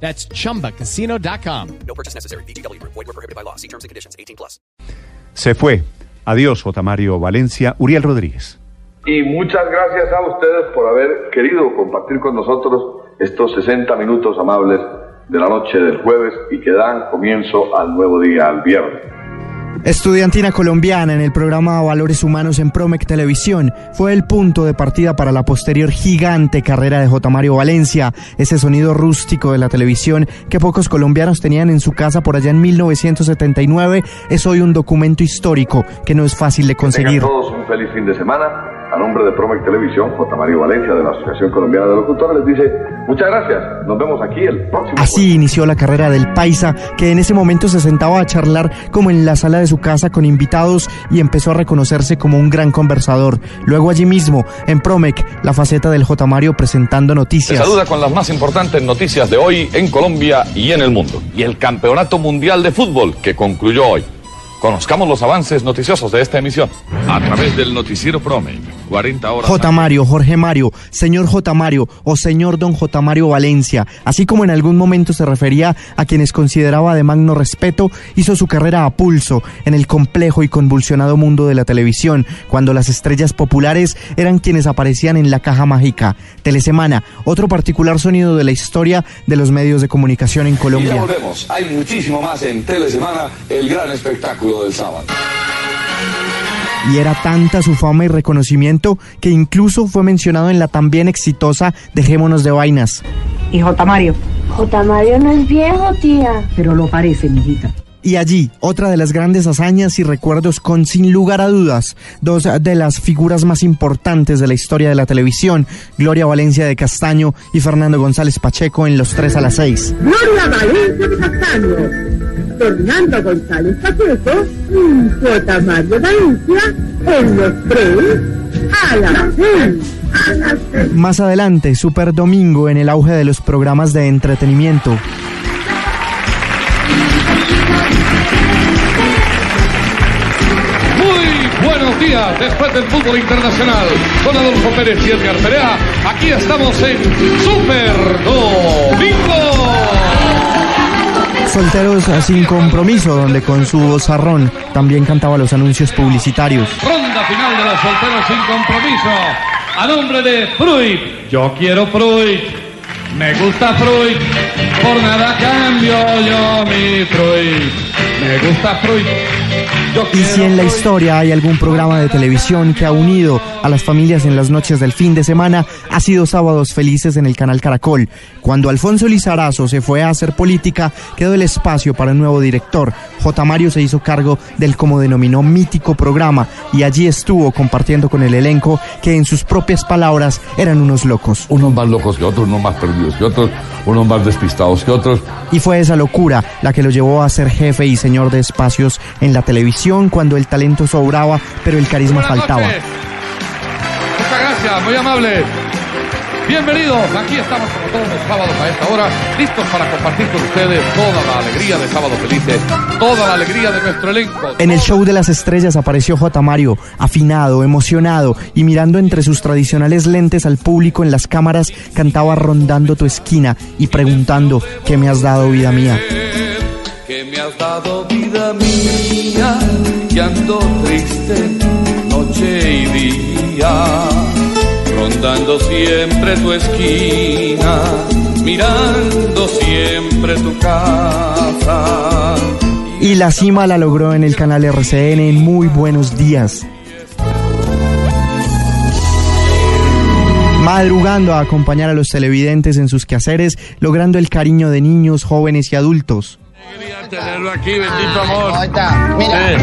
That's chumbacasino.com. No purchase necessary. BGW. Void were prohibited by law. See terms and conditions. 18 plus. Se fue. Adiós, J. Mario Valencia. Uriel Rodríguez. Y muchas gracias a ustedes por haber querido compartir con nosotros estos 60 minutos amables de la noche del jueves y que dan comienzo al nuevo día, al viernes. Estudiantina colombiana en el programa Valores Humanos en Promec Televisión fue el punto de partida para la posterior gigante carrera de J. Mario Valencia, ese sonido rústico de la televisión que pocos colombianos tenían en su casa por allá en 1979, es hoy un documento histórico que no es fácil de conseguir. Tengan todos un feliz fin de semana. A nombre de Promec Televisión, J. Mario Valencia de la Asociación Colombiana de Locutores les dice muchas gracias. Nos vemos aquí el próximo. Así inició la carrera del Paisa, que en ese momento se sentaba a charlar como en la sala de su casa con invitados y empezó a reconocerse como un gran conversador. Luego allí mismo, en Promec, la faceta del J. Mario presentando Se noticias. saluda con las más importantes noticias de hoy en Colombia y en el mundo. Y el Campeonato Mundial de Fútbol que concluyó hoy. Conozcamos los avances noticiosos de esta emisión. A través del noticiero Prome, 40 horas. J. Mario, Jorge Mario, señor J. Mario o señor don J. Mario Valencia, así como en algún momento se refería a quienes consideraba de magno respeto, hizo su carrera a pulso en el complejo y convulsionado mundo de la televisión, cuando las estrellas populares eran quienes aparecían en la caja mágica. Telesemana, otro particular sonido de la historia de los medios de comunicación en Y ya Colombia. volvemos. Hay muchísimo más en Telesemana, el gran espectáculo del sábado. Y era tanta su fama y reconocimiento que incluso fue mencionado en la también exitosa Dejémonos de Vainas. Y J. Mario, J. Mario no es viejo, tía. pero lo parece, mijita. Y allí, otra de las grandes hazañas y recuerdos con sin lugar a dudas, dos de las figuras más importantes de la historia de la televisión, Gloria Valencia de Castaño y Fernando González Pacheco en Los Tres a las Seis. Gloria Valencia de Castaño, Fernando González Pacheco y J. Mario Valencia en los tres a las seis. A las seis. Más adelante, Super Domingo en el auge de los programas de entretenimiento. Muy buenos días después del fútbol internacional con Adolfo Pérez y Edgar Perea. Aquí estamos en Super Solteros sin compromiso, donde con su vozarrón también cantaba los anuncios publicitarios. Ronda final de los solteros sin compromiso. A nombre de Fruit. Yo quiero Fruit. Me gusta Fruit. Por nada cambio yo mi Fruit. Me gusta Fruit. Y si en la historia hay algún programa de televisión que ha unido a las familias en las noches del fin de semana, ha sido Sábados Felices en el canal Caracol. Cuando Alfonso Lizarazo se fue a hacer política, quedó el espacio para un nuevo director. J. Mario se hizo cargo del como denominó mítico programa y allí estuvo compartiendo con el elenco que en sus propias palabras eran unos locos. Unos más locos que otros, unos más perdidos que otros, unos más despistados que otros. Y fue esa locura la que lo llevó a ser jefe y señor de espacios en la televisión cuando el talento sobraba, pero el carisma Buenas faltaba. noches. Muchas gracias, muy amable. Bienvenidos, aquí estamos como todos los sábados a esta hora, listos para compartir con ustedes toda la alegría de Sábado Felices, toda la alegría de nuestro elenco. En el show de las estrellas apareció J. Mario, afinado, emocionado y mirando entre sus tradicionales lentes al público en las cámaras, cantaba rondando tu esquina y preguntando ¿qué me has dado vida mía? Que me has dado vida mía y ando triste noche y día, rondando siempre tu esquina, mirando siempre tu casa. Y la cima la logró en el canal RCN en Muy Buenos Días. Madrugando a acompañar a los televidentes en sus quehaceres, logrando el cariño de niños, jóvenes y adultos. Tenerlo aquí, bendito amor. Mira,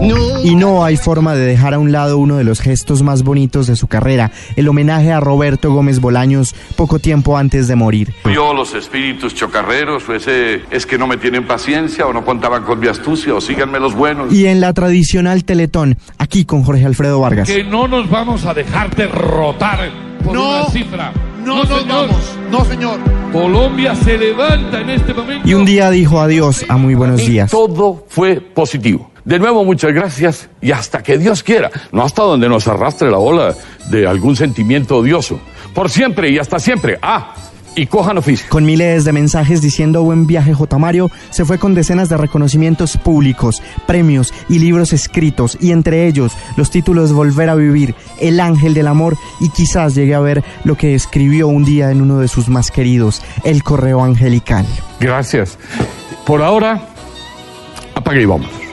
Sí. Y no hay forma de dejar a un lado uno de los gestos más bonitos de su carrera, el homenaje a Roberto Gómez Bolaños poco tiempo antes de morir. Yo, los espíritus chocarreros, pues eh, es que no me tienen paciencia o no contaban con mi astucia o síganme los buenos. Y en la tradicional Teletón, aquí con Jorge Alfredo Vargas. Que no nos vamos a dejar derrotar por No, una cifra. No nos señor. vamos. No, señor. Colombia se levanta en este momento. Y un día dijo adiós a muy buenos Y días. todo fue positivo. De nuevo, muchas gracias y hasta que Dios quiera, no hasta donde nos arrastre la ola de algún sentimiento odioso. Por siempre y hasta siempre. Ah, y cojan oficio. Con miles de mensajes diciendo buen viaje J. Mario, se fue con decenas de reconocimientos públicos, premios y libros escritos, y entre ellos los títulos Volver a Vivir, El Ángel del Amor, y quizás llegue a ver lo que escribió un día en uno de sus más queridos, El Correo Angelical. Gracias. Por ahora, apague y vamos.